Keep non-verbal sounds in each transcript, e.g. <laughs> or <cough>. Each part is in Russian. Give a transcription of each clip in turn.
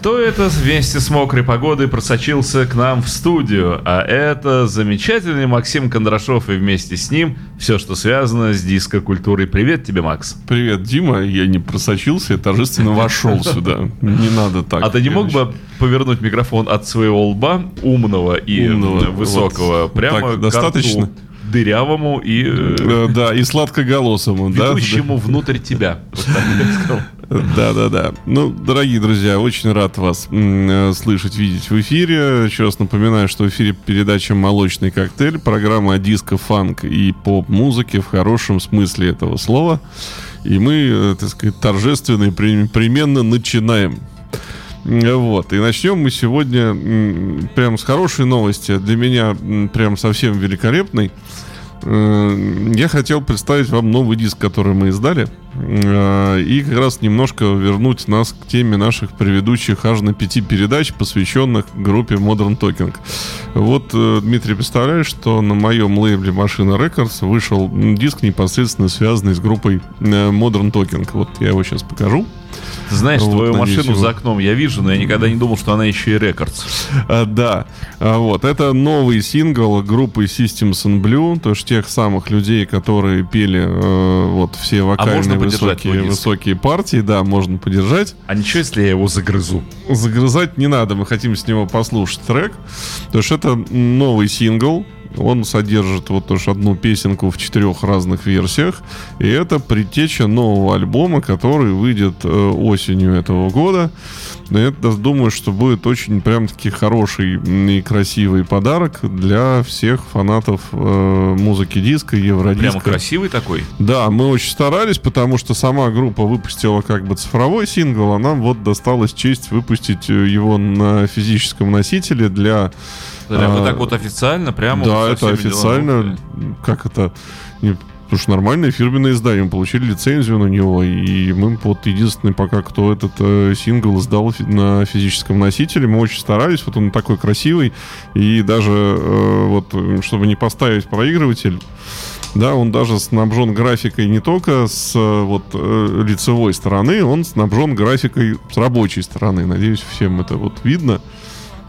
Кто это вместе с мокрой погодой просочился к нам в студию? А это замечательный Максим Кондрашов и вместе с ним все, что связано с диско-культурой. Привет тебе, Макс. Привет, Дима. Я не просочился, я торжественно вошел <laughs> сюда. Не надо так. А ты не мог бы повернуть микрофон от своего лба, умного и высокого, прямо достаточно? дырявому и... Э, да, и сладкоголосому? Ведущему внутрь тебя. Да-да-да. Ну, дорогие друзья, очень рад вас э, слышать, видеть в эфире. Еще раз напоминаю, что в эфире передача «Молочный коктейль», программа о диско, фанк и поп-музыке в хорошем смысле этого слова. И мы, э, так сказать, торжественно и непременно начинаем. Вот. И начнем мы сегодня прям с хорошей новости. Для меня прям совсем великолепной. Э, я хотел представить вам новый диск, который мы издали. Э, и как раз немножко вернуть нас к теме наших предыдущих аж на пяти передач, посвященных группе Modern Talking. Вот, э, Дмитрий, представляешь, что на моем лейбле Машина Records вышел диск, непосредственно связанный с группой Modern Talking. Вот я его сейчас покажу. Знаешь, вот, твою машину его. за окном я вижу, но я никогда не думал, что она еще и рекордс. А, да, а, вот. Это новый сингл группы Systems in Blue, то есть тех самых людей, которые пели э, вот все а вокальные а высокие, высокие партии, да, можно поддержать. А ничего, если я его загрызу? Загрызать не надо, мы хотим с него послушать трек. То есть это новый сингл, он содержит вот тоже одну песенку в четырех разных версиях. И это предтеча нового альбома, который выйдет э, осенью этого года. Я думаю, что будет очень прям-таки хороший и красивый подарок для всех фанатов э, музыки диска, евродиска. Прямо красивый такой? Да, мы очень старались, потому что сама группа выпустила как бы цифровой сингл, а нам вот досталась честь выпустить его на физическом носителе для Прямо а, так вот официально, прямо. Да, вот это официально. Делами. Как это? Не, потому что нормальное фирменное издание. Мы получили лицензию на него. И мы вот единственный пока, кто этот э, сингл сдал на физическом носителе. Мы очень старались. Вот он такой красивый. И даже э, вот, чтобы не поставить проигрыватель, да, он даже снабжен графикой не только с э, вот э, лицевой стороны, он снабжен графикой с рабочей стороны. Надеюсь, всем это вот видно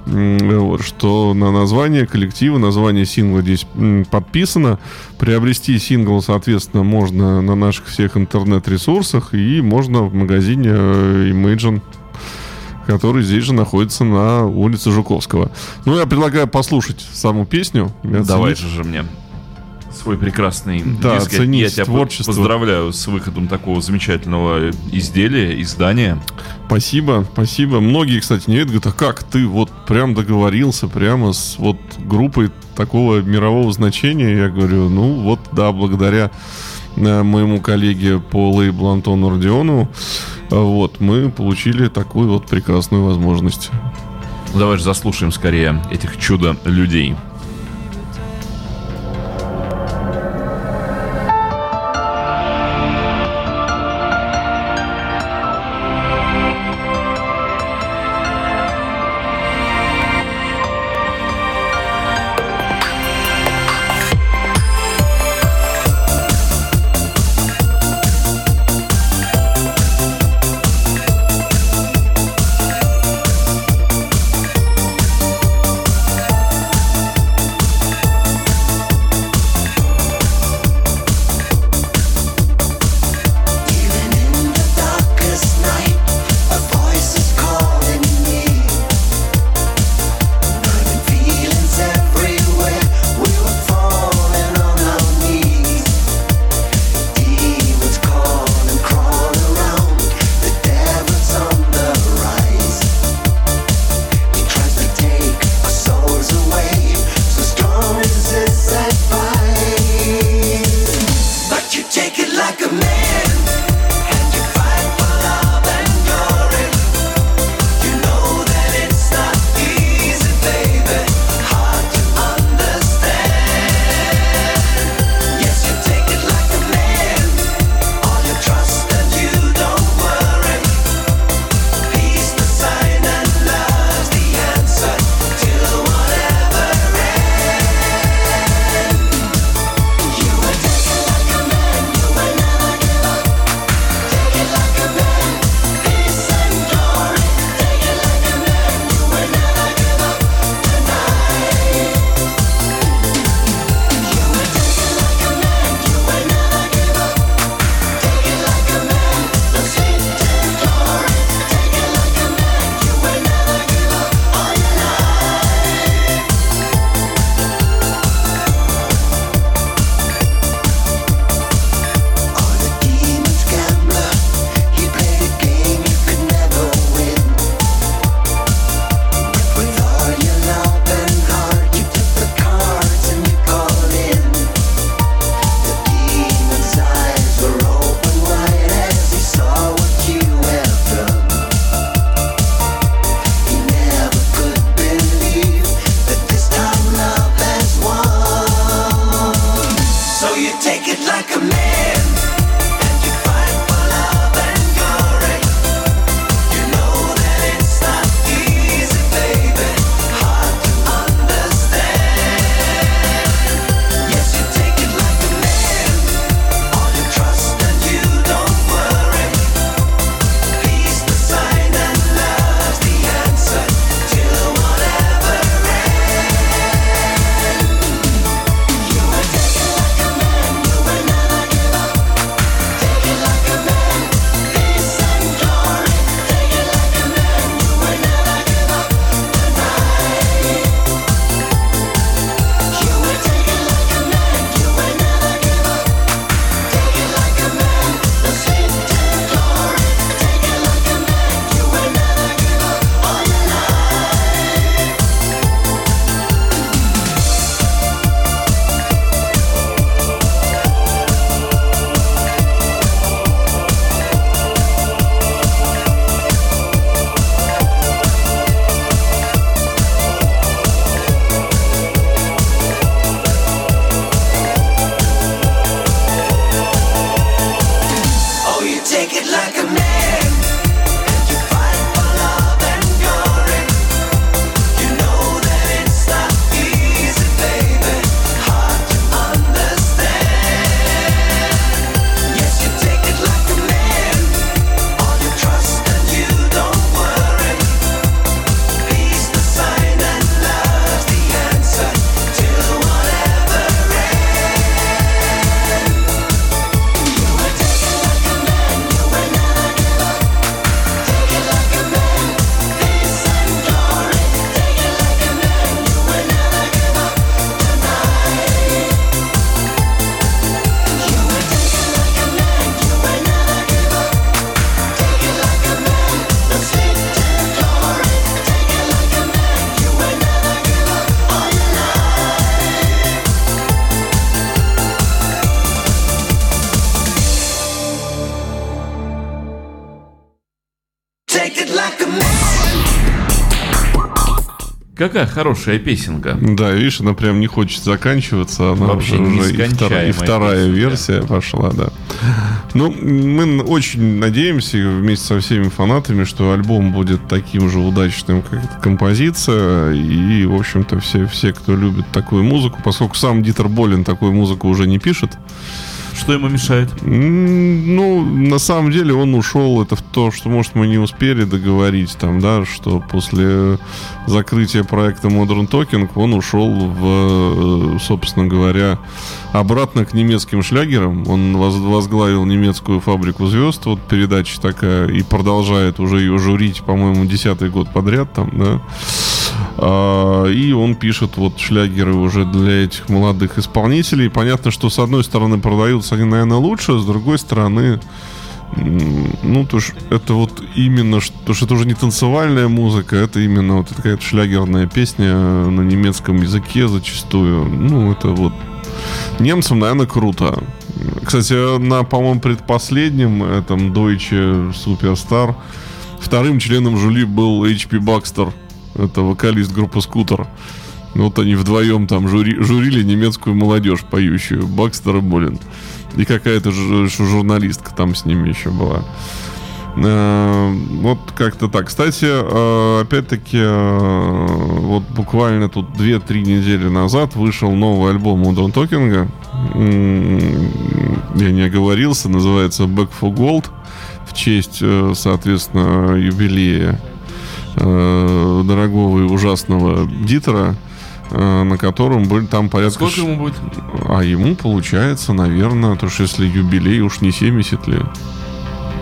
вот, что на название коллектива, название сингла здесь подписано. Приобрести сингл, соответственно, можно на наших всех интернет-ресурсах и можно в магазине э, Imagine который здесь же находится на улице Жуковского. Ну, я предлагаю послушать саму песню. Давай же мне свой прекрасный да, диск. Я, тебя творчество. поздравляю с выходом такого замечательного изделия, издания. Спасибо, спасибо. Многие, кстати, не говорят, а как ты вот прям договорился прямо с вот группой такого мирового значения? Я говорю, ну вот, да, благодаря э, моему коллеге по лейблу Антону Родиону, вот, мы получили такую вот прекрасную возможность. Давай же заслушаем скорее этих чудо-людей. Какая хорошая песенка. Да, видишь, она прям не хочет заканчиваться. Она Вообще уже, и, втор- и вторая песенка. версия пошла, да. Ну, мы очень надеемся вместе со всеми фанатами, что альбом будет таким же удачным, как эта композиция. И, в общем-то, все, все, кто любит такую музыку, поскольку сам Дитер Болин такую музыку уже не пишет, Что ему мешает? Ну, на самом деле он ушел, это в то, что, может, мы не успели договорить там, да, что после закрытия проекта Modern Talking он ушел в, э, собственно говоря, обратно к немецким шлягерам. Он воз- возглавил немецкую фабрику звезд, вот передача такая, и продолжает уже ее журить, по-моему, десятый год подряд там, да. А, И он пишет вот шлягеры уже для этих молодых исполнителей. Понятно, что с одной стороны продаются они, наверное, лучше, с другой стороны, ну, то ж это вот именно, то что это уже не танцевальная музыка, это именно вот такая шлягерная песня на немецком языке зачастую. Ну, это вот немцам, наверное, круто. Кстати, на, по-моему, предпоследнем этом Deutsche Superstar вторым членом жюри был H.P. Бакстер. Это вокалист группы Скутер. Ну, Вот они вдвоем там жюри, журили немецкую молодежь поющую. Бакстер и Болин. И какая-то ж- журналистка там с ними еще была. Э, Вот как-то так. Кстати, э, опять-таки, э, вот буквально тут 2-3 недели назад вышел новый альбом Modern Talking. М, Я не оговорился, называется Back for Gold. В честь, э, соответственно, юбилея э, дорогого и ужасного Дитера, э, на котором были там порядка... Сколько ему будет? А ему получается, наверное, то что если юбилей уж не 70 лет.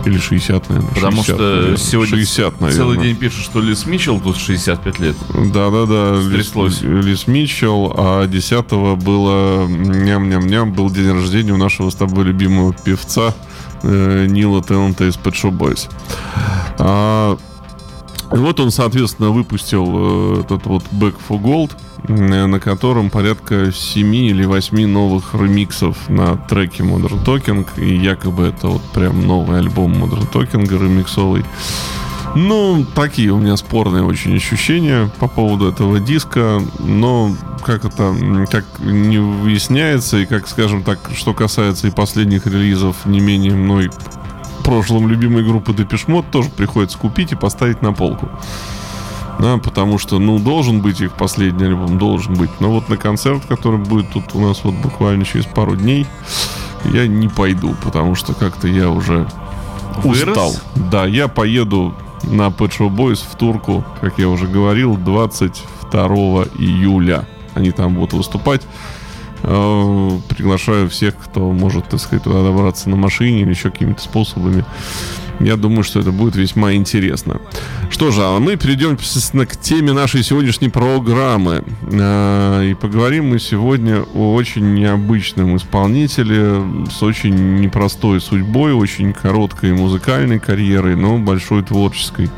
Или 60, наверное. Потому 60, что наверное. сегодня 60, наверное. целый день пишут, что Лис Митчелл тут 65 лет. Да-да-да, Лис, Стряслось. Лис Митчелл, а 10 было ням-ням-ням, был день рождения у нашего с тобой любимого певца э, Нила Теннанта из Pet Shop Boys. А, вот он, соответственно, выпустил э, этот вот Back for Gold, э, на котором порядка 7 или 8 новых ремиксов на треке Modern Talking. И якобы это вот прям новый альбом Modern Talking ремиксовый. Ну, такие у меня спорные очень ощущения по поводу этого диска, но как это, как не выясняется, и как, скажем так, что касается и последних релизов, не менее мной прошлом любимой группы Депешмот, тоже приходится купить и поставить на полку. Да, потому что, ну, должен быть их последний альбом, должен быть. Но вот на концерт, который будет тут у нас вот буквально через пару дней, я не пойду, потому что как-то я уже Вырос? устал. Да, я поеду на Pet Shop Boys в Турку, как я уже говорил, 22 июля. Они там будут выступать. Э, Приглашаю всех, кто может, так сказать, туда добраться на машине или еще какими-то способами. Я думаю, что это будет весьма интересно. Что же, а мы перейдем, естественно, к теме нашей сегодняшней программы. Э, И поговорим мы сегодня о очень необычном исполнителе с очень непростой судьбой, очень короткой музыкальной карьерой, но большой творческой.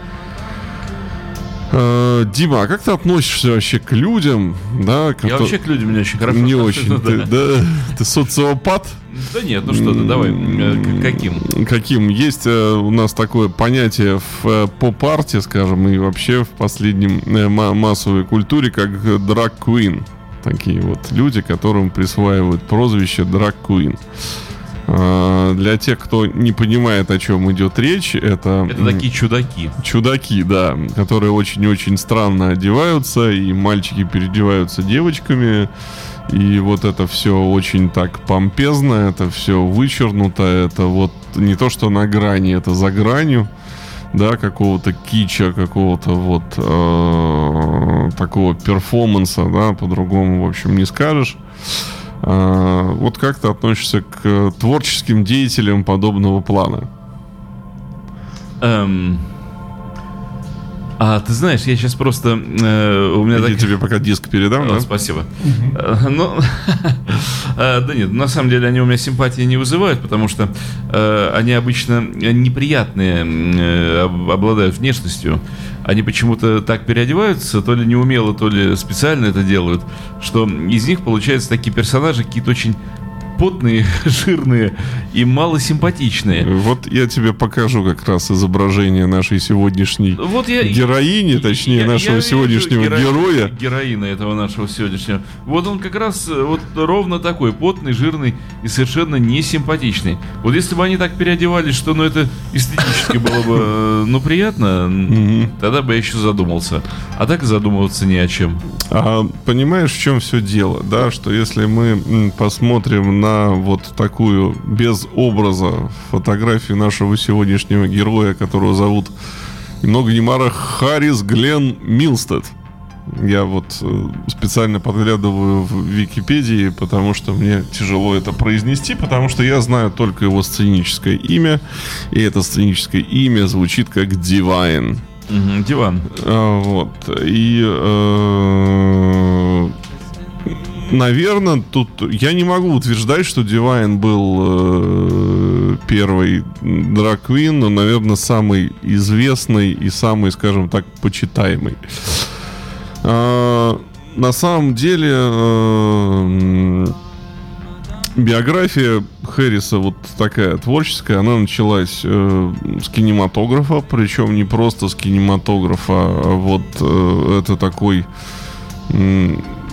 Э, Дима, а как ты относишься вообще к людям, да? Я кото- вообще к людям не очень хорошо не очень. ну Ты, да. ты социопат? Да нет, ну что ты, давай, э, каким? Каким? Есть э, у нас такое понятие в поп-арте, скажем, и вообще в последнем ма- массовой культуре, как драг queen. Такие вот люди, которым присваивают прозвище драг queen. А, Для тех, кто не понимает, о чем идет речь, это... Это такие чудаки. Чудаки, да, которые очень-очень странно одеваются, и мальчики переодеваются девочками, и вот это все очень так помпезно, это все вычернуто, это вот не то, что на грани, это за гранью, да, какого-то кича, какого-то вот э, такого перформанса, да, по-другому, в общем, не скажешь. А, вот как ты относишься к творческим деятелям подобного плана? Эм, А ты знаешь, я сейчас просто... э, у меня Я так... тебе пока диск передам, О, да? Спасибо. Э, Ну, <laughs> э, да нет, на самом деле они у меня симпатии не вызывают, потому что э, они обычно неприятные, э, об- обладают внешностью. Они почему-то так переодеваются, то ли неумело, то ли специально это делают, что из них получаются такие персонажи какие-то очень потные, <laughs> жирные и малосимпатичные. Вот я тебе покажу как раз изображение нашей сегодняшней Вот я, героини, точнее, я- нашего я сегодняшнего герои- героя. Героина этого нашего сегодняшнего. Вот он как раз э, вот ровно такой, потный, жирный и совершенно несимпатичный. Вот если бы они так переодевались, что ну это эстетически было бы э, ну приятно, тогда бы я еще задумался. А так задумываться ни о чем. А понимаешь, в чем все дело, да? Что если мы посмотрим на вот такую без образа фотографию нашего сегодняшнего героя, которого зовут ни много ни мало Харрис Глен Милстед. Я вот э, специально подглядываю в Википедии, потому что мне тяжело это произнести, потому что я знаю только его сценическое имя, и это сценическое имя звучит как. Мгм, Диван. А, Вот. И, наверное, тут я не могу утверждать, что Дивайн был э, первый драквин, но, наверное, самый известный и самый, скажем так, почитаемый. А, на самом деле, э, биография Хэрриса вот такая творческая, она началась э, с кинематографа, причем не просто с кинематографа, а вот э, это такой...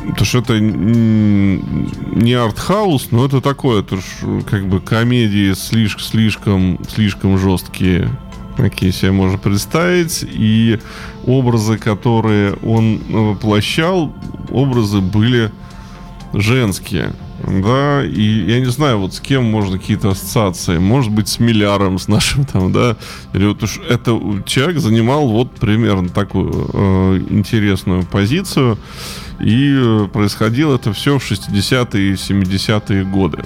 Потому что это не артхаус, но это такое, это ж, как бы комедии слишком, слишком, слишком жесткие, какие себе можно представить, и образы, которые он воплощал, образы были женские. Да, и я не знаю, вот с кем можно какие-то ассоциации. Может быть, с Милляром, с нашим там, да. Или вот уж это человек занимал вот примерно такую э, интересную позицию. И э, происходило это все в 60-е и 70-е годы.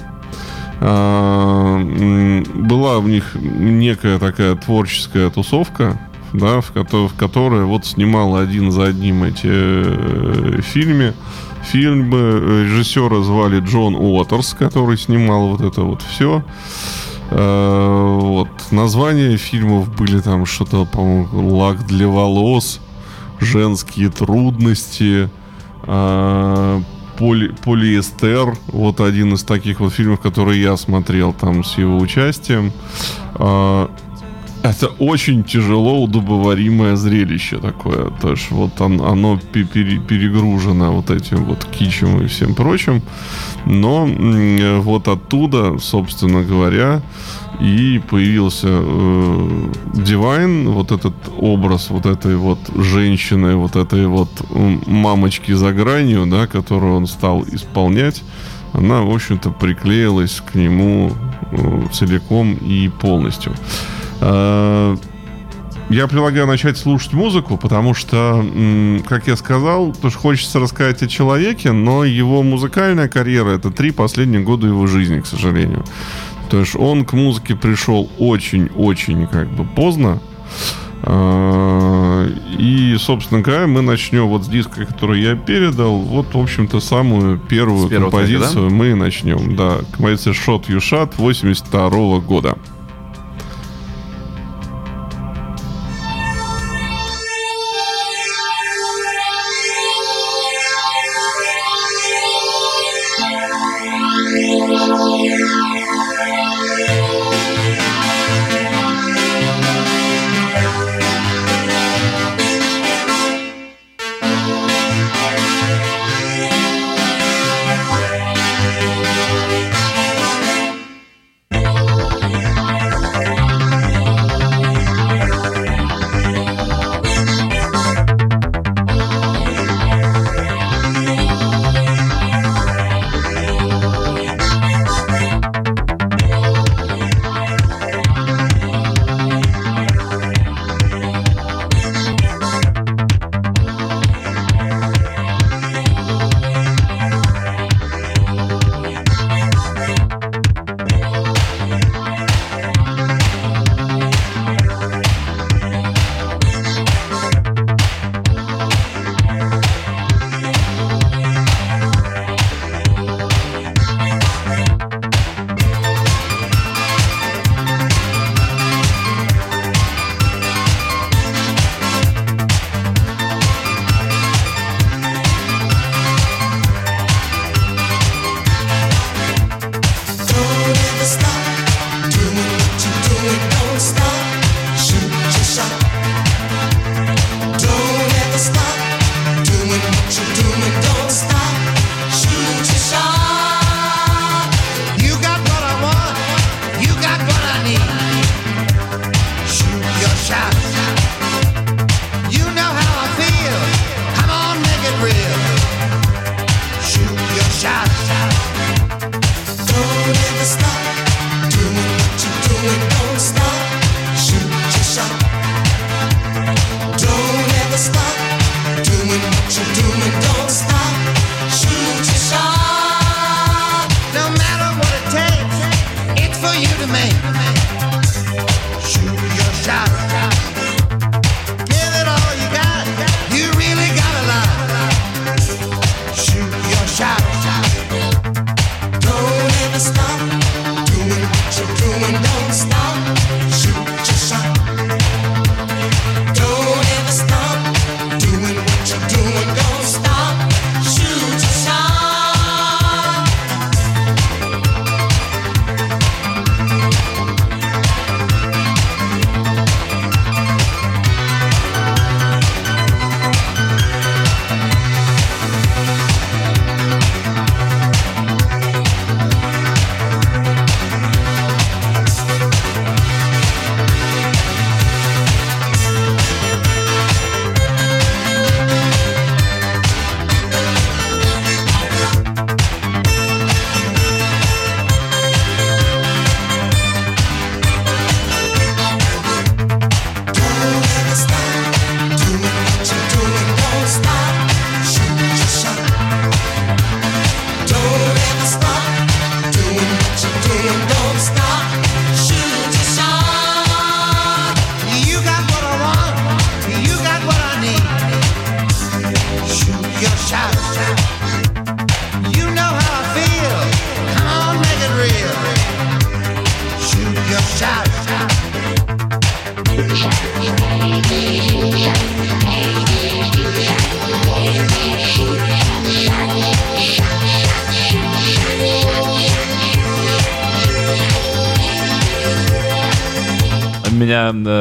М, была у них некая такая творческая тусовка, да, в, кото- в которой вот снимал один за одним эти э. Фильмы э, режиссера звали Джон Уотерс, который снимал вот это вот все. вот. Названия фильмов были там что-то, по-моему, лак для волос, женские трудности, а, поли- полиэстер. Вот один из таких вот фильмов, которые я смотрел там с его участием. Это очень тяжело удобоваримое зрелище такое. То есть вот он, оно перегружено вот этим вот кичем и всем прочим. Но вот оттуда, собственно говоря, и появился э, Divine, вот этот образ вот этой вот женщины, вот этой вот мамочки за гранью, да, которую он стал исполнять, она, в общем-то, приклеилась к нему э, целиком и полностью. Э, я предлагаю начать слушать музыку, потому что, как я сказал, тоже хочется рассказать о человеке, но его музыкальная карьера — это три последних года его жизни, к сожалению. То есть он к музыке пришел очень-очень как бы поздно. А, и, собственно говоря, мы начнем вот с диска, который я передал. Вот, в общем-то, самую первую композицию трека, да? мы начнем. Да, композиция Shot You Shot 82 -го года.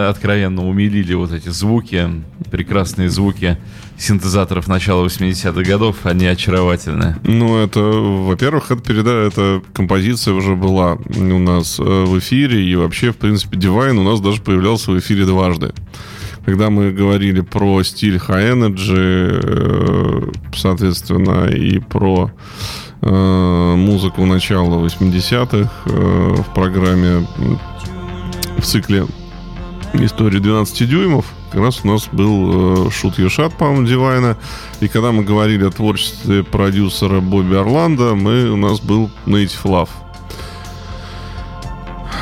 Откровенно умилили вот эти звуки, прекрасные звуки синтезаторов начала 80-х годов, они очаровательны. Ну, это, во-первых, это переда, эта композиция уже была у нас э, в эфире, и вообще, в принципе, Divine у нас даже появлялся в эфире дважды. Когда мы говорили про стиль High Energy, э, соответственно, и про э, музыку начала 80-х в программе в цикле истории 12 дюймов, как раз у нас был Shoot э, Your Shot, по-моему, Дивайна. И когда мы говорили о творчестве продюсера Бобби Орландо, мы, у нас был Native Love.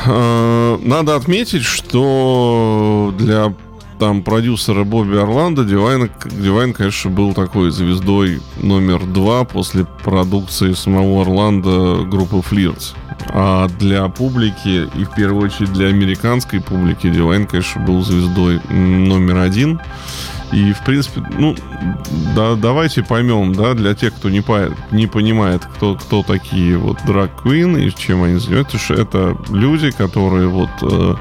Э, надо отметить, что для там продюсера Бобби Орландо Дивайн, Дивайн, конечно, был такой звездой номер два после продукции самого Орландо группы Flirts. А для публики, и в первую очередь для американской публики, Дивайн, конечно, был звездой номер один. И, в принципе, ну, да, давайте поймем, да, для тех, кто не, по, не понимает, кто, кто такие вот драг Queen и чем они занимаются, это люди, которые вот э,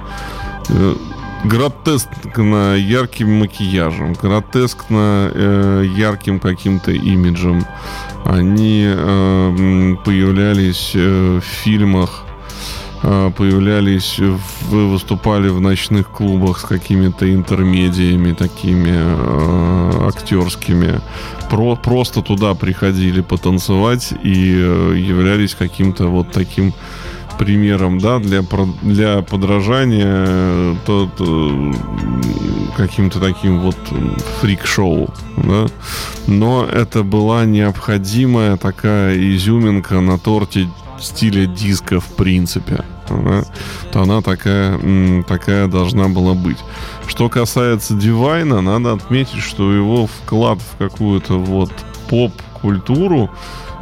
э, гротескно ярким макияжем, гротескно э, ярким каким-то имиджем, они э, появлялись э, в фильмах, э, появлялись, в, выступали в ночных клубах с какими-то интермедиями такими э, актерскими. Про, просто туда приходили потанцевать и э, являлись каким-то вот таким примером, да, для, для подражания э, то, то, каким-то таким вот фрик-шоу, да. Но это была необходимая такая изюминка на торте стиля диска в принципе. Да? То она такая, такая должна была быть. Что касается Дивайна, надо отметить, что его вклад в какую-то вот поп-культуру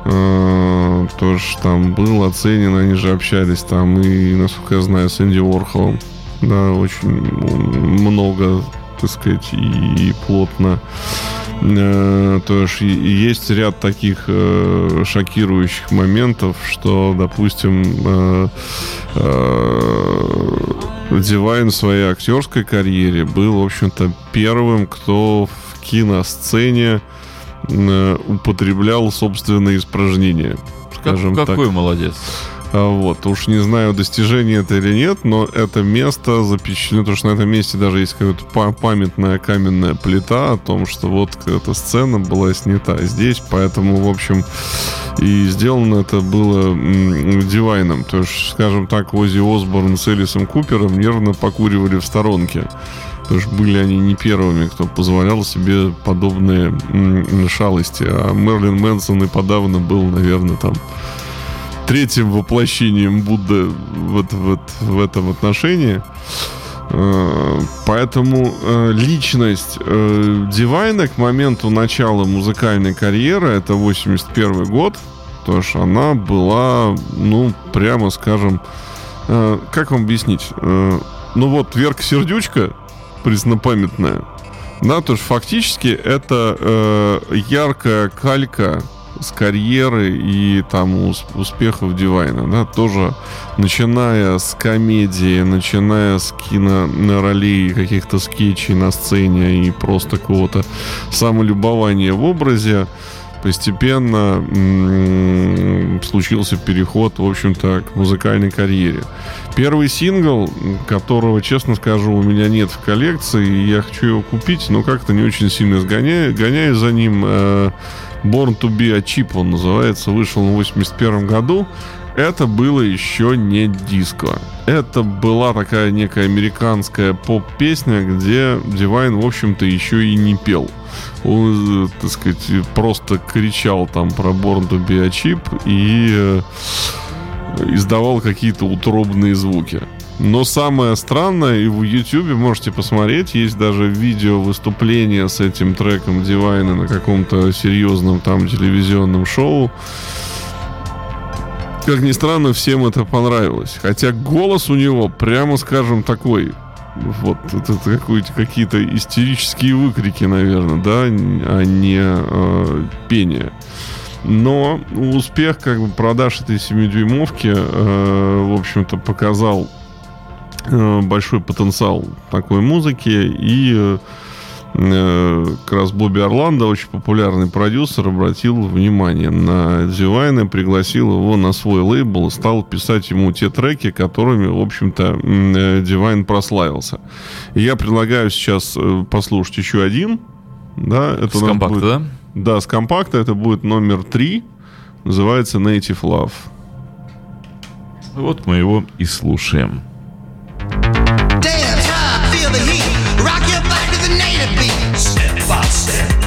Э, тоже там был оценен, они же общались там и, насколько я знаю, с Энди Уорхолом. Да, очень много, так сказать, и, и плотно. Э, то есть есть ряд таких э, шокирующих моментов, что, допустим, э, э, Дивайн в своей актерской карьере был, в общем-то, первым, кто в киносцене Э, употреблял собственные испражнения. Скажем как, какой так. молодец. А, вот, уж не знаю, достижение это или нет, но это место запечатлено, потому что на этом месте даже есть какая-то памятная каменная плита о том, что вот эта сцена была снята здесь, поэтому, в общем, и сделано это было дивайном. То есть, скажем так, Ози Осборн с Элисом Купером нервно покуривали в сторонке. Потому что были они не первыми, кто позволял себе подобные шалости. А Мерлин Мэнсон и подавно был, наверное, там третьим воплощением Будды в, в, в этом отношении. Э, поэтому э, личность э, Дивайна к моменту начала музыкальной карьеры, это 81 год, то что она была, ну, прямо скажем, как вам объяснить? Ну вот, Верка Сердючка, преснопамятная. Да, то есть фактически это э, яркая калька с карьеры и там успехов Дивайна, да, тоже начиная с комедии, начиная с киноролей, каких-то скетчей на сцене и просто какого-то самолюбования в образе, постепенно м- случился переход, в общем-то, к музыкальной карьере. Первый сингл, которого, честно скажу, у меня нет в коллекции, я хочу его купить, но как-то не очень сильно сгоняю, гоняю за ним. Э, Born to be a Chip он называется, вышел в 81 году. Это было еще не диско. Это была такая некая американская поп-песня, где Дивайн, в общем-то, еще и не пел. Он, так сказать, просто кричал там про Born to be a Chip и э, издавал какие-то утробные звуки. Но самое странное, и в YouTube можете посмотреть, есть даже видео выступления с этим треком Дивайна на каком-то серьезном там телевизионном шоу. Как ни странно, всем это понравилось. Хотя голос у него, прямо скажем, такой. Вот, это, это какие-то истерические выкрики, наверное, да, а не э, пение. Но успех как бы продаж этой 7-дюймовки, э, в общем-то, показал большой потенциал такой музыки. И э, э, как раз Бобби Орландо, очень популярный продюсер, обратил внимание на Дивайна, пригласил его на свой лейбл, стал писать ему те треки, которыми, в общем-то, Дивайн прославился. И я предлагаю сейчас послушать еще один. Да, это с компакта, будет, да? Да, с компакта. Это будет номер три. Называется Native Love. Вот мы его и слушаем. Dance high, feel the heat. Rock your body to the native beat. Step by step.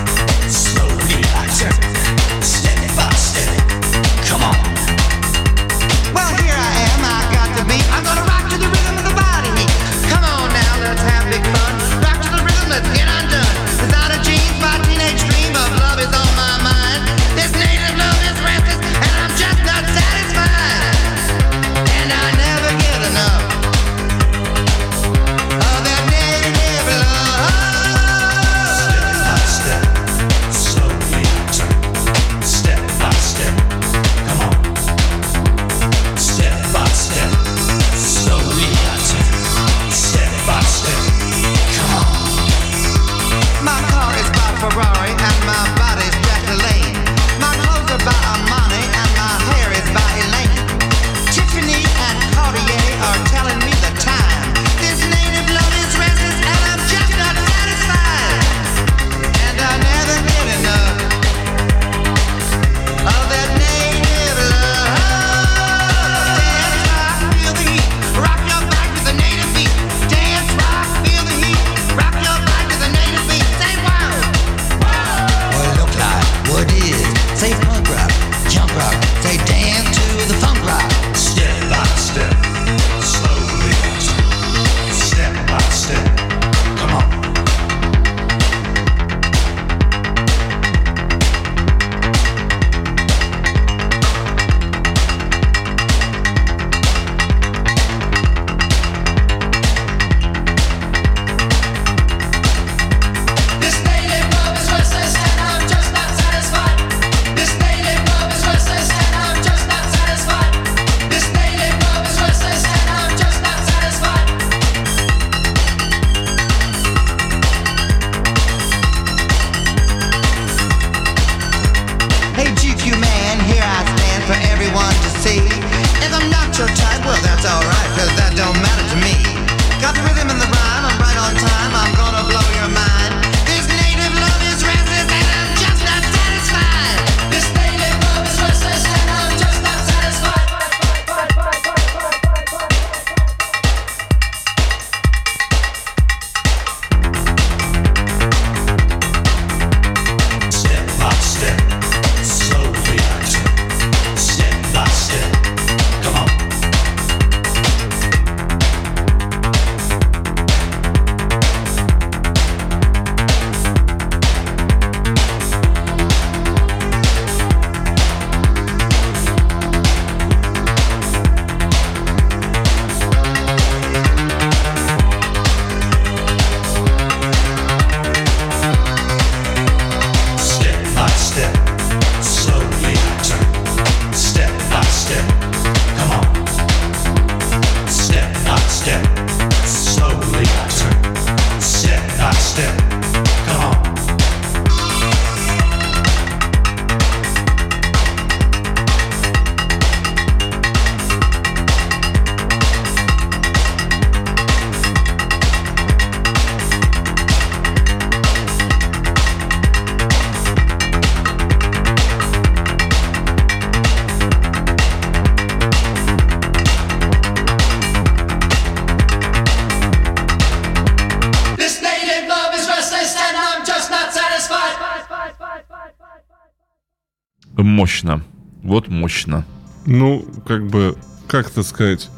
Ну, как бы, как это сказать?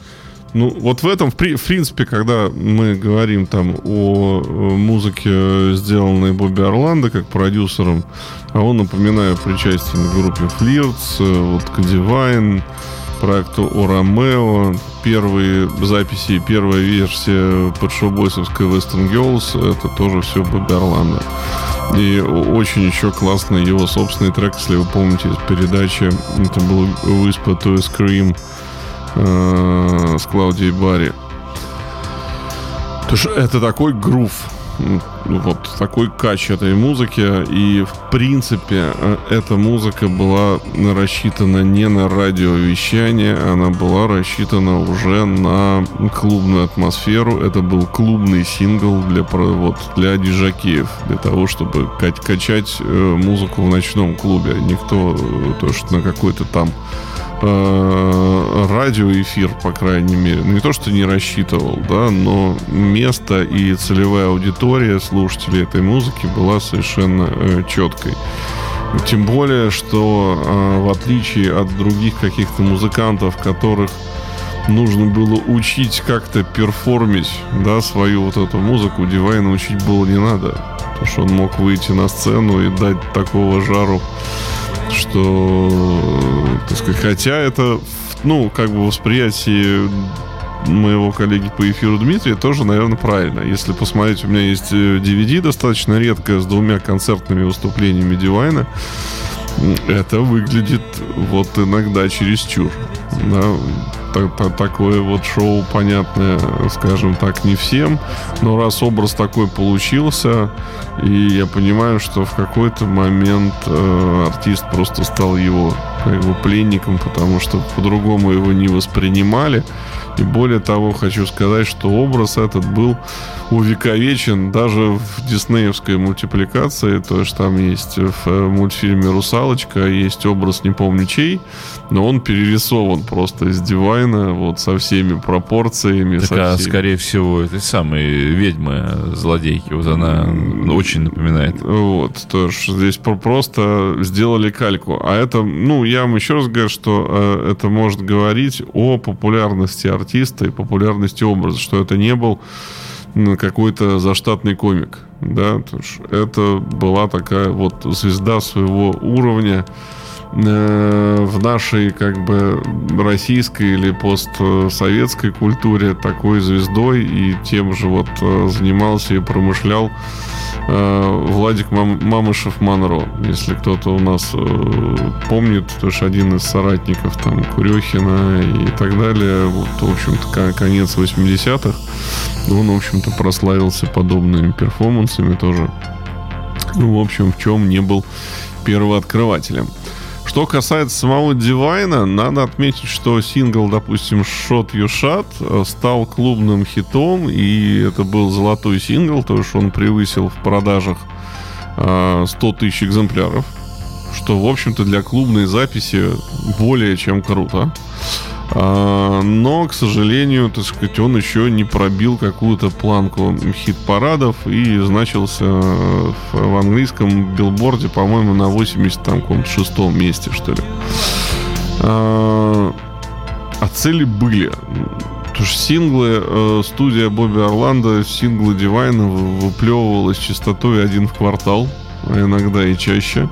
Ну, вот в этом, в, принципе, когда мы говорим там о музыке, сделанной Бобби Орландо как продюсером, а он, напоминаю, причастен к группе Флиртс, вот к Divine, проекту о первые записи, первая версия под шоу-бойсовской Western Girls, это тоже все Бобби Орландо. И очень еще классно его собственный трек, если вы помните из передачи, это был Whisper to Scream э, с Клаудией Барри. Это такой грув вот такой кач этой музыки. И, в принципе, э, эта музыка была рассчитана не на радиовещание, она была рассчитана уже на клубную атмосферу. Это был клубный сингл для, вот, для дижакеев, для того, чтобы качать э, музыку в ночном клубе. Никто э, то, что на какой-то там э, радиоэфир, по крайней мере, ну, не то, что не рассчитывал, да, но место и целевая аудитория слушателей этой музыки была совершенно э, четкой. Тем более, что э, в отличие от других каких-то музыкантов, которых нужно было учить как-то перформить, да, свою вот эту музыку, Дивайна учить было не надо. Потому что он мог выйти на сцену и дать такого жару что, так сказать, хотя это, ну, как бы восприятие моего коллеги по эфиру Дмитрия тоже, наверное, правильно. Если посмотреть, у меня есть DVD э, достаточно редкое с двумя концертными выступлениями Дивайна. Это выглядит вот иногда чересчур. Да, такое вот шоу понятное, скажем так, не всем. Но раз образ такой получился, и я понимаю, что в какой-то момент э, артист просто стал его бы пленником, потому что по-другому его не воспринимали. И более того, хочу сказать, что образ этот был увековечен даже в диснеевской мультипликации. То есть там есть в э, мультфильме «Русалочка» есть образ не помню чей, но он перерисован просто из дивайна, вот со всеми пропорциями. Так, со а скорее всего, это самые ведьмы, злодейки, вот она очень напоминает. Вот, то есть здесь просто сделали кальку. А это, ну, я вам еще раз говорю, что э, это может говорить о популярности артиста и популярности образа, что это не был какой-то заштатный комик, да, это была такая вот звезда своего уровня, в нашей как бы российской или постсоветской культуре такой звездой и тем же вот э, занимался и промышлял э, Владик Мам, Мамышев Монро. Если кто-то у нас помнит, то есть один из соратников там Курехина и так далее, вот, в общем-то, конец 80-х, он, в общем-то, прославился подобными перформансами тоже. Ну, в общем, в чем не был первооткрывателем. Что касается самого Дивайна, надо отметить, что сингл, допустим, Shoot Your Shot э, стал клубным хитом, и это был золотой сингл, то есть он превысил в продажах 100 э, тысяч экземпляров, что, в общем-то, для клубной записи более чем круто. А, но, к сожалению, так сказать, он еще не пробил какую-то планку хит-парадов и значился в английском билборде, по-моему, на 86 месте, что ли. А, а цели были. Потому что синглы, э, студия Бобби Орландо, синглы Дивайна выплевывалась частотой один в квартал, а иногда и чаще.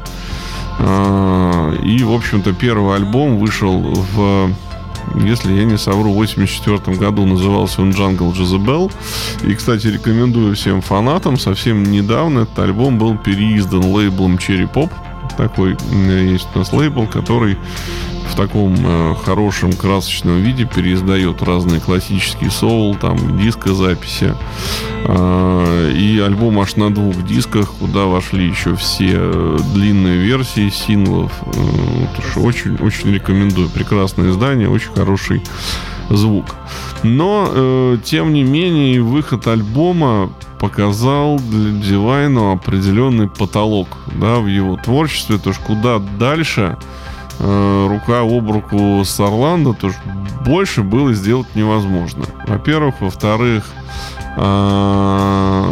А, и, в общем-то, первый альбом вышел в если я не совру, в 84 году назывался он Jungle Jezebel. И, кстати, рекомендую всем фанатам. Совсем недавно этот альбом был переиздан лейблом Cherry Pop. Такой есть у нас лейбл, который в таком э, хорошем красочном виде переиздает разные классические соул, там дискозаписи. Э, и альбом аж на двух дисках, куда вошли еще все длинные версии синглов. Э, очень, очень рекомендую. Прекрасное издание, очень хороший звук. Но, э, тем не менее, выход альбома показал для Дивайну определенный потолок да, в его творчестве. То есть куда дальше Э, рука об руку с Орландо, то больше было сделать невозможно. Во-первых. Во-вторых, э,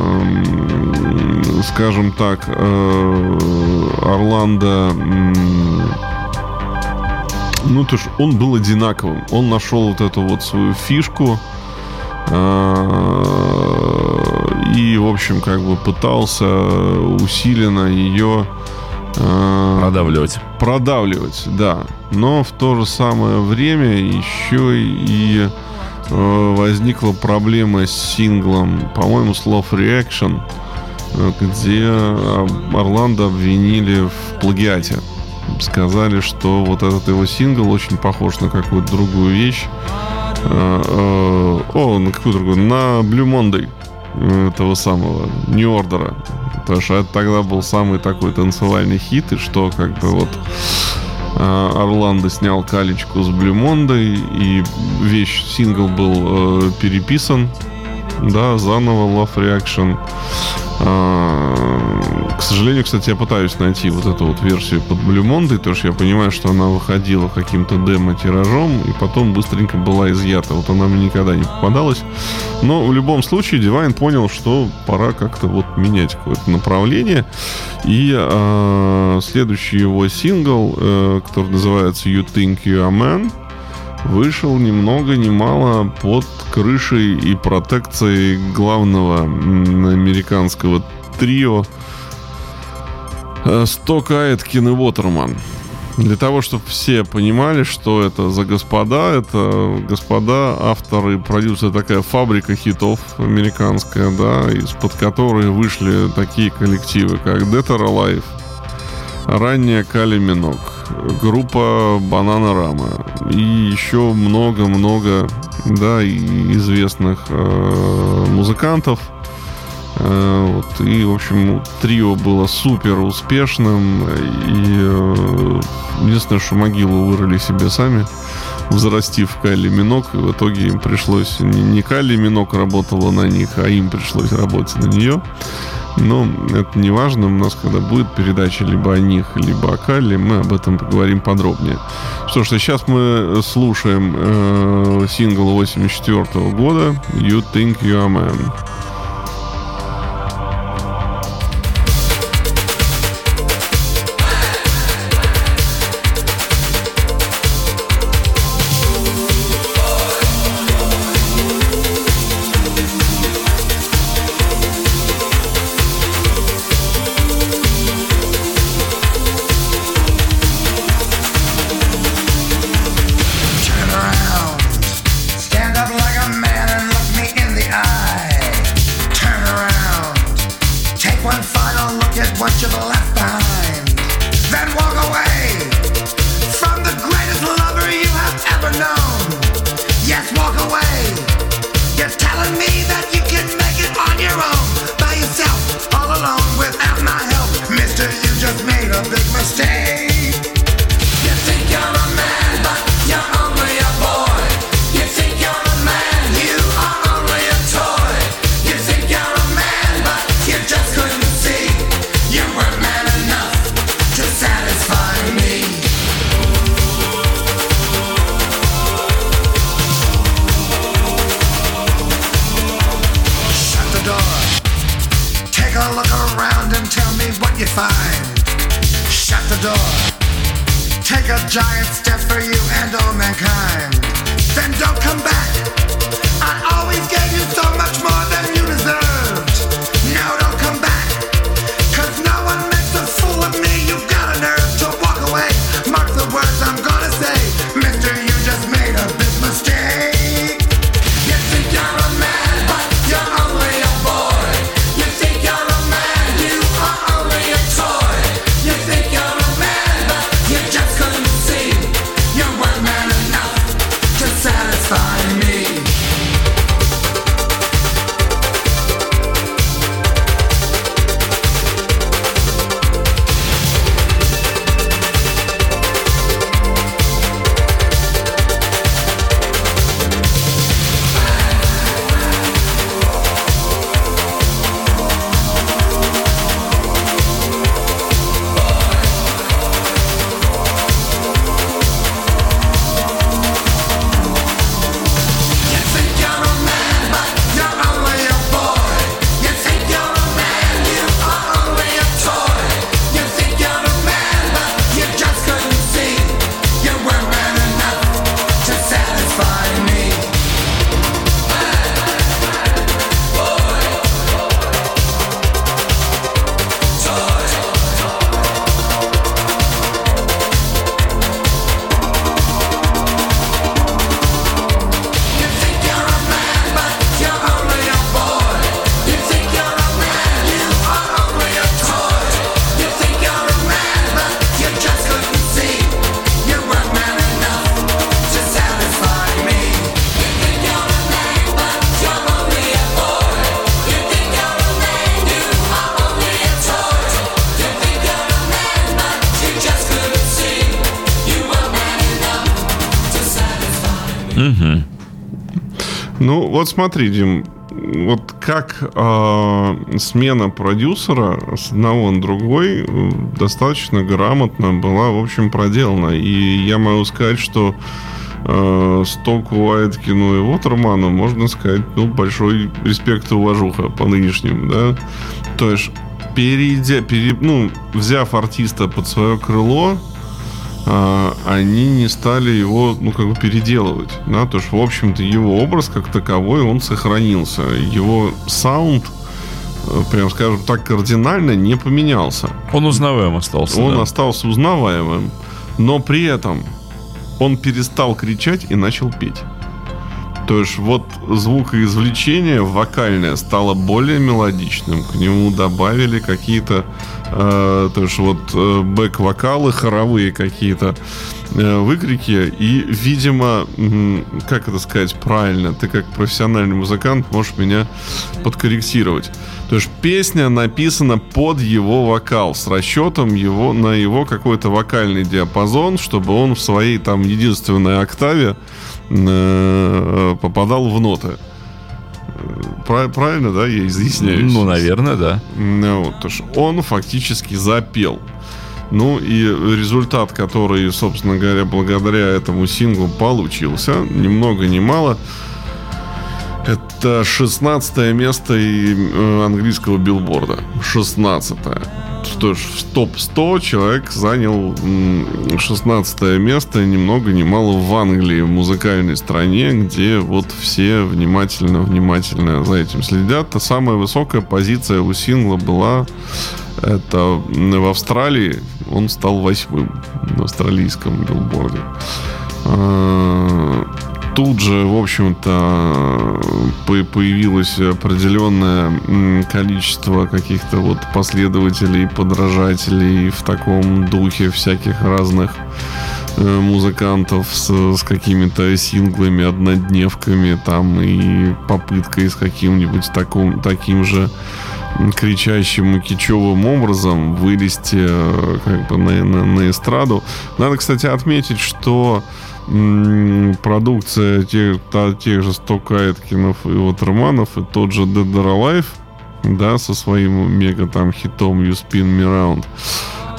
скажем так, э, Орландо ну, то есть он был одинаковым. Он нашел вот эту вот свою фишку. И, в общем, как бы пытался усиленно ее Продавливать. Продавливать, да. Но в то же самое время еще и э, возникла проблема с синглом, по-моему, слов Reaction, э, где Орландо обвинили в плагиате. Сказали, что вот этот его сингл очень похож на какую-то другую вещь. Э, о, на какую другую? На Blue Monday. Этого самого New Order. Потому что это тогда был самый такой танцевальный хит, и что как бы вот а, Орландо снял калечку с Блюмондой, и вещь, сингл был э, переписан, да, заново Love Reaction. А, к сожалению, кстати, я пытаюсь найти вот эту вот версию под Блюмондой, потому что я понимаю, что она выходила каким-то демо-тиражом и потом быстренько была изъята. Вот она мне никогда не попадалась. Но в любом случае Дивайн понял, что пора как-то вот менять какое-то направление. И э, следующий его сингл, э, который называется You Think You Are Man, вышел ни много ни мало под крышей и протекцией главного американского трио э, Сток Айткин и Уотерман. Для того, чтобы все понимали, что это за господа, это господа, авторы, продюсеры, такая фабрика хитов американская, да, из-под которой вышли такие коллективы, как Dead or Alive, ранняя Кали Минок, группа Банана Рама и еще много-много да, известных э, музыкантов. Э, вот, и, в общем, трио было супер успешным. И э, единственное, что могилу вырыли себе сами, взрастив Кайли Минок. И в итоге им пришлось... Не, не Кайли Минок работала на них, а им пришлось работать на нее. Но это не важно. У нас, когда будет передача либо о них, либо о Калле, мы об этом поговорим подробнее. Что ж, а сейчас мы слушаем э, сингл 84 года «You Think You Are Man». a giant step for you and all mankind. Then don't come back. Ну, вот смотри, Дим, вот как э, смена продюсера с одного на другой э, достаточно грамотно была, в общем, проделана. И я могу сказать, что э, Стоку, Уайткину и Уотерману, можно сказать, ну, большой респект и уважуха по нынешним, да. То есть, перейдя, пере, ну, взяв артиста под свое крыло, они не стали его, ну, как бы переделывать, да, то есть, в общем-то, его образ как таковой, он сохранился. Его саунд, э, прям скажем так, кардинально не поменялся. Он узнаваем остался. Он да. остался узнаваемым, но при этом он перестал кричать и начал петь. То есть вот звукоизвлечение вокальное стало более мелодичным. К нему добавили какие-то, э, то есть вот э, бэк-вокалы, хоровые какие-то э, выкрики. И, видимо, как это сказать правильно, ты как профессиональный музыкант можешь меня подкорректировать. То есть песня написана под его вокал с расчетом его на его какой-то вокальный диапазон, чтобы он в своей там единственной октаве попадал в ноты. Прав- Правильно, да, я изъясняюсь? Ну, наверное, да. Ну, вот, то он фактически запел. Ну и результат, который, собственно говоря, благодаря этому синглу получился, ни много ни мало, это 16 место и, э, английского билборда. 16 Что ж, в топ-100 человек занял м, 16 место, ни много ни мало в Англии, в музыкальной стране, где вот все внимательно-внимательно за этим следят. А самая высокая позиция у сингла была это в Австралии. Он стал восьмым на австралийском билборде. Тут же, в общем-то, по- появилось определенное количество каких-то вот последователей, подражателей в таком духе всяких разных э, музыкантов с, с какими-то синглами, однодневками там и попыткой с каким-нибудь таком, таким же кричащим и кичевым образом вылезти э, как бы на, на, на эстраду. Надо, кстати, отметить, что продукция тех, та- тех же Стокайткинов и Уотерманов и тот же Dead or Alive, да, со своим мега там хитом You Spin Me Round,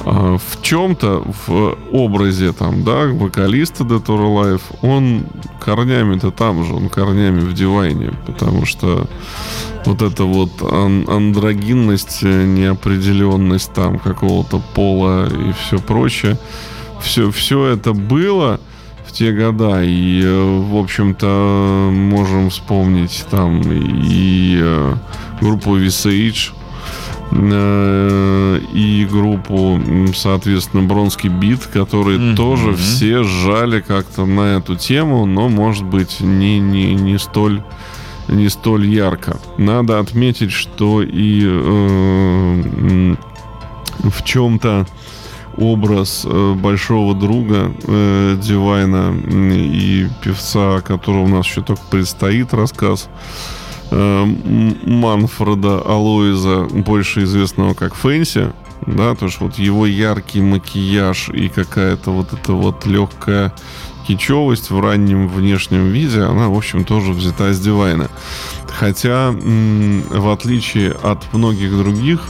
а, в чем-то в образе там, да, вокалиста Dead or Alive, он корнями-то там же, он корнями в дивайне, потому что вот эта вот ан- андрогинность, э, неопределенность там какого-то пола и все прочее, все, все это было в те года. И, э, в общем-то, можем вспомнить там и э, группу Visage, э, и группу, соответственно, Бронский Бит, которые Мгм. тоже все сжали как-то на эту тему, но, может быть, не, не, не столь не столь ярко. Надо отметить, что и э, в чем-то образ э, большого друга э, Дивайна и певца, о котором у нас еще только предстоит рассказ, э, Манфреда Алоиза, больше известного как Фэнси, да, то есть вот его яркий макияж и какая-то вот эта вот легкая кичевость в раннем внешнем виде, она, в общем, тоже взята с Дивайна. Хотя, в отличие от многих других,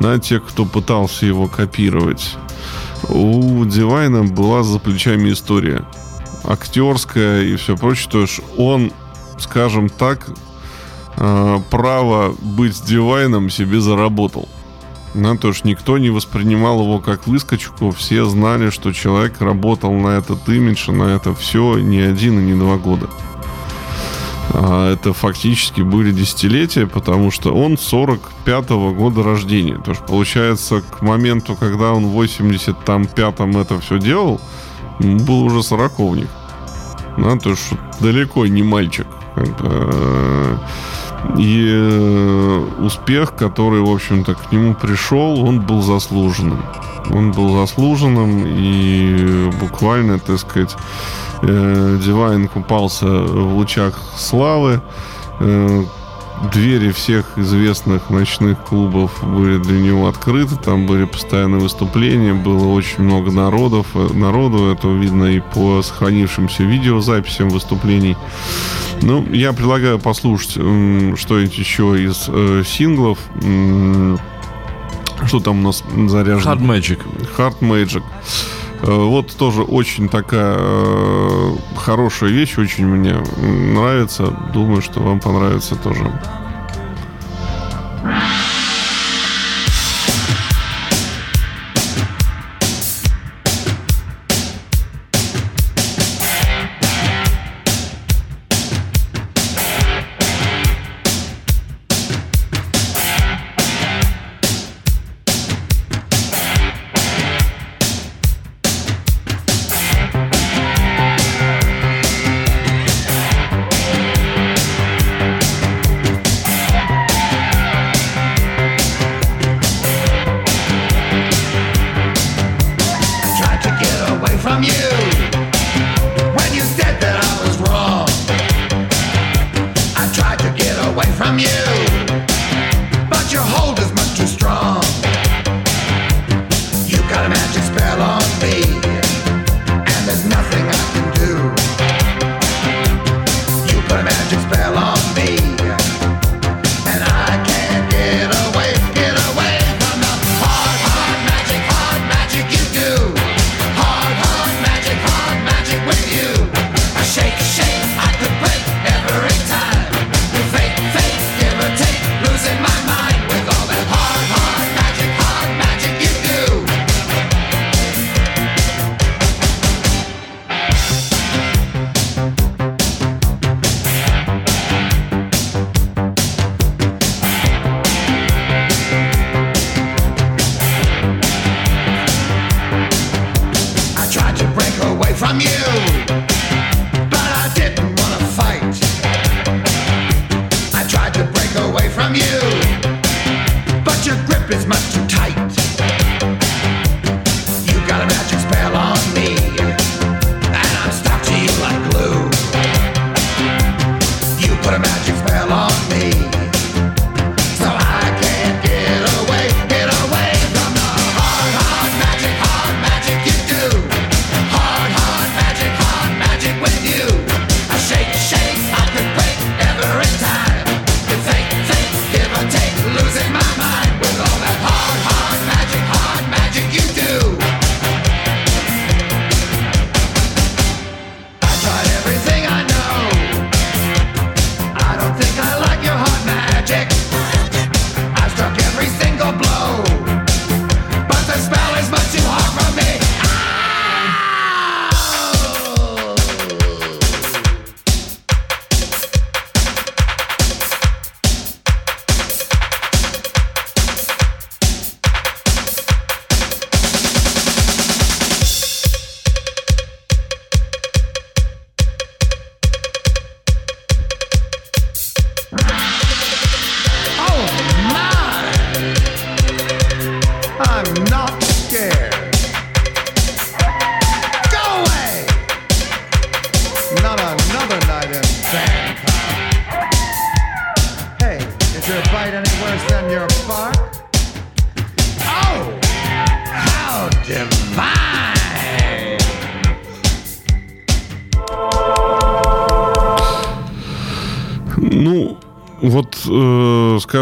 на тех, кто пытался его копировать, у Дивайна была за плечами история. Актерская и все прочее. То есть он, скажем так, э, право быть Дивайном себе заработал. Да, то есть никто не воспринимал его как выскочку, все знали, что человек работал на этот имидж, на это все не один и не два года. А это фактически были десятилетия, потому что он 45-го года рождения. То есть, получается, к моменту, когда он в 85-м это все делал, был уже сороковник. Да, то есть далеко не мальчик. Э, И э, успех, который, в общем-то, к нему пришел, он был заслуженным. Он был заслуженным, и буквально, так сказать, э, Дивайн купался в лучах славы. Двери всех известных ночных клубов были для него открыты, там были постоянные выступления, было очень много народов, э, народу, это видно и по сохранившимся видеозаписям выступлений. Ну, я предлагаю послушать что-нибудь еще из э, синглов. Что там у нас заряжено? Hard Magic. Hard Magic. Э, вот тоже очень такая э, хорошая вещь, очень мне нравится. Думаю, что вам понравится тоже.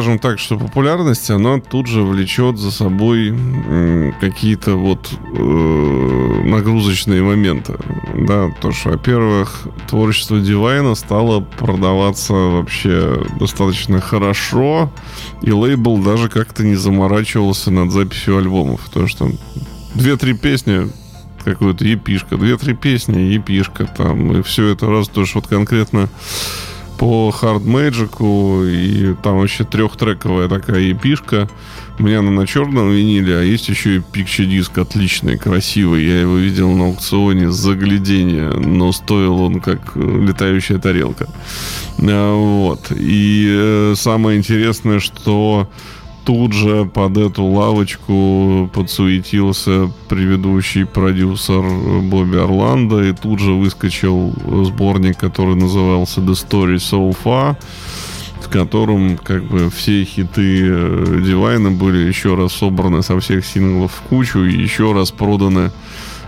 Скажем так, что популярность, она тут же влечет за собой какие-то вот э, нагрузочные моменты. Да, то, что, во-первых, творчество Дивайна стало продаваться вообще достаточно хорошо, и лейбл даже как-то не заморачивался над записью альбомов. То, что две-три песни какую-то епишка, две-три песни, епишка там, и все это раз, то, что вот конкретно по Hard Magic, и там вообще трехтрековая такая епишка. У меня она на черном виниле, а есть еще и пикче диск отличный, красивый. Я его видел на аукционе с заглядения, но стоил он как летающая тарелка. А, вот. И э, самое интересное, что тут же под эту лавочку подсуетился предыдущий продюсер Бобби Орландо, и тут же выскочил сборник, который назывался The Story So Far, в котором как бы все хиты э, Дивайна были еще раз собраны со всех синглов в кучу и еще раз проданы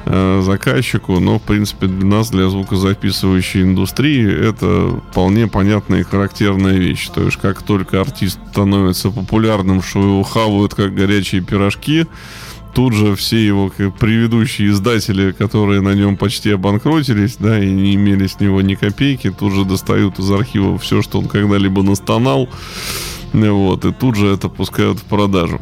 э, заказчику, но в принципе для нас, для звукозаписывающей индустрии, это вполне понятная и характерная вещь. То есть как только артист становится популярным, что его хавают как горячие пирожки, тут же все его предыдущие издатели, которые на нем почти обанкротились, да, и не имели с него ни копейки, тут же достают из архива все, что он когда-либо настонал, вот, и тут же это пускают в продажу.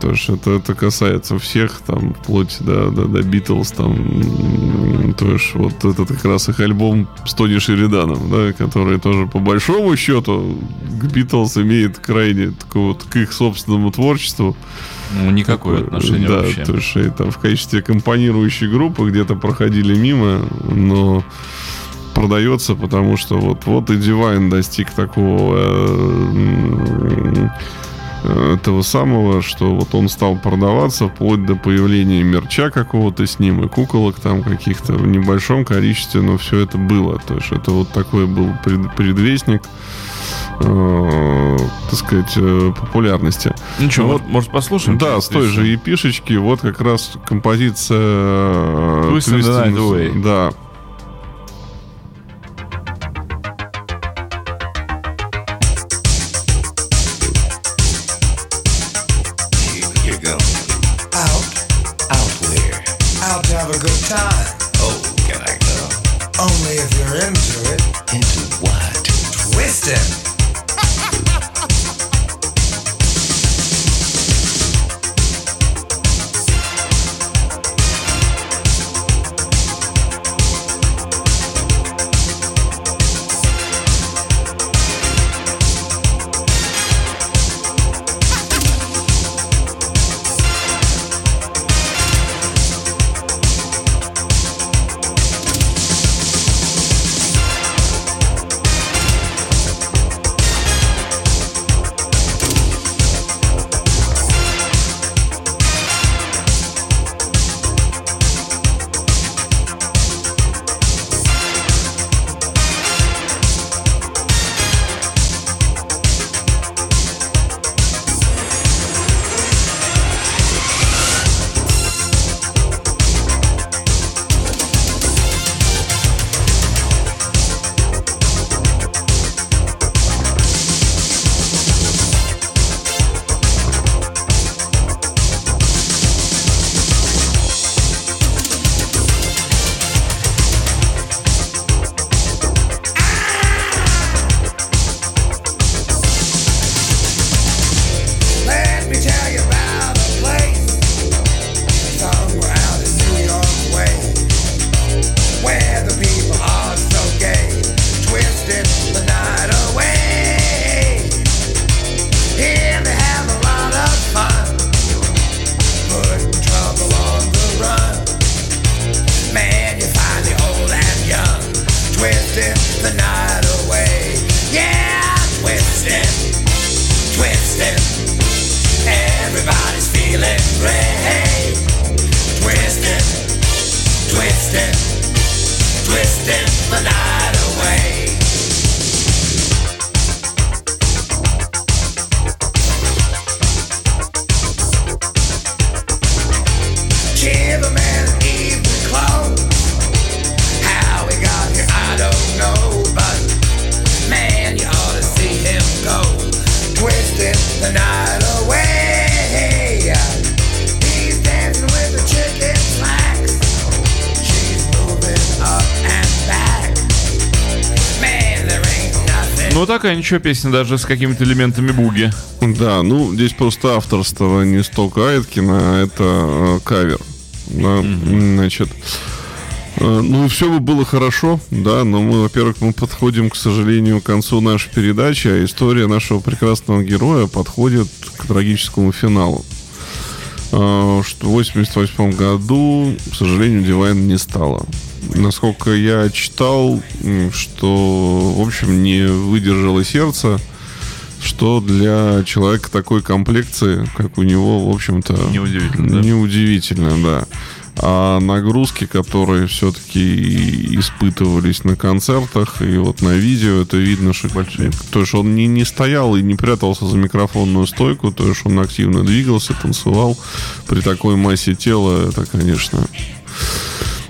То есть это, это касается всех, там, вплоть до, до, до Битлз, там, то есть вот это как раз их альбом с Тони Шериданом, да, который тоже по большому счету к Битлз имеет крайне такое вот к их собственному творчеству. Ну, никакое отношение да, вообще. то есть там в качестве компонирующей группы где-то проходили мимо, но продается, потому что вот, вот и Divine достиг такого э, этого самого, что вот он стал продаваться вплоть до появления мерча какого-то с ним и куколок там каких-то в небольшом количестве, но все это было. То есть это вот такой был пред, предвестник э, так сказать, э, популярности. Ну что, вот, может, послушаем? Да, с той же епишечки, вот как раз композиция э, Twist the Night Away. Да, ничего песня даже с какими-то элементами буги. Да, ну здесь просто авторство не столько Айткина, а это э, кавер. Да, mm-hmm. значит. Э, ну, все бы было хорошо, да, но мы, во-первых, мы подходим, к сожалению, к концу нашей передачи, а история нашего прекрасного героя подходит к трагическому финалу. Э, что в 88 году, к сожалению, Дивайн не стало насколько я читал, что, в общем, не выдержало сердце, что для человека такой комплекции, как у него, в общем-то... Неудивительно, да? Неудивительно, да. А нагрузки, которые все-таки испытывались на концертах и вот на видео, это видно, что большие. То есть он не, не стоял и не прятался за микрофонную стойку, то есть он активно двигался, танцевал. При такой массе тела это, конечно,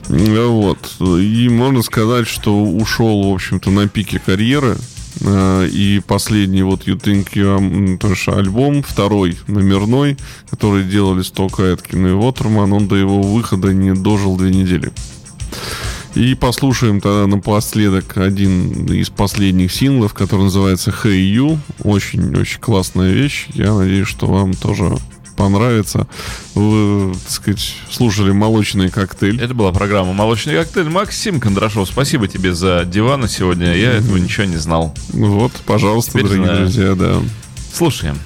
вот. И можно сказать, что ушел, в общем-то, на пике карьеры. Э, и последний вот You Think You альбом, второй номерной, который делали Сток Эткин и Уотерман, он до его выхода не дожил две недели. И послушаем тогда напоследок один из последних синглов, который называется Hey You. Очень-очень классная вещь. Я надеюсь, что вам тоже понравится. Вы, так сказать, слушали «Молочный коктейль». Это была программа «Молочный коктейль». Максим Кондрашов, спасибо тебе за дивана сегодня. Я этого ничего не знал. Вот, пожалуйста, Теперь дорогие знаю. друзья, да. Слушаем.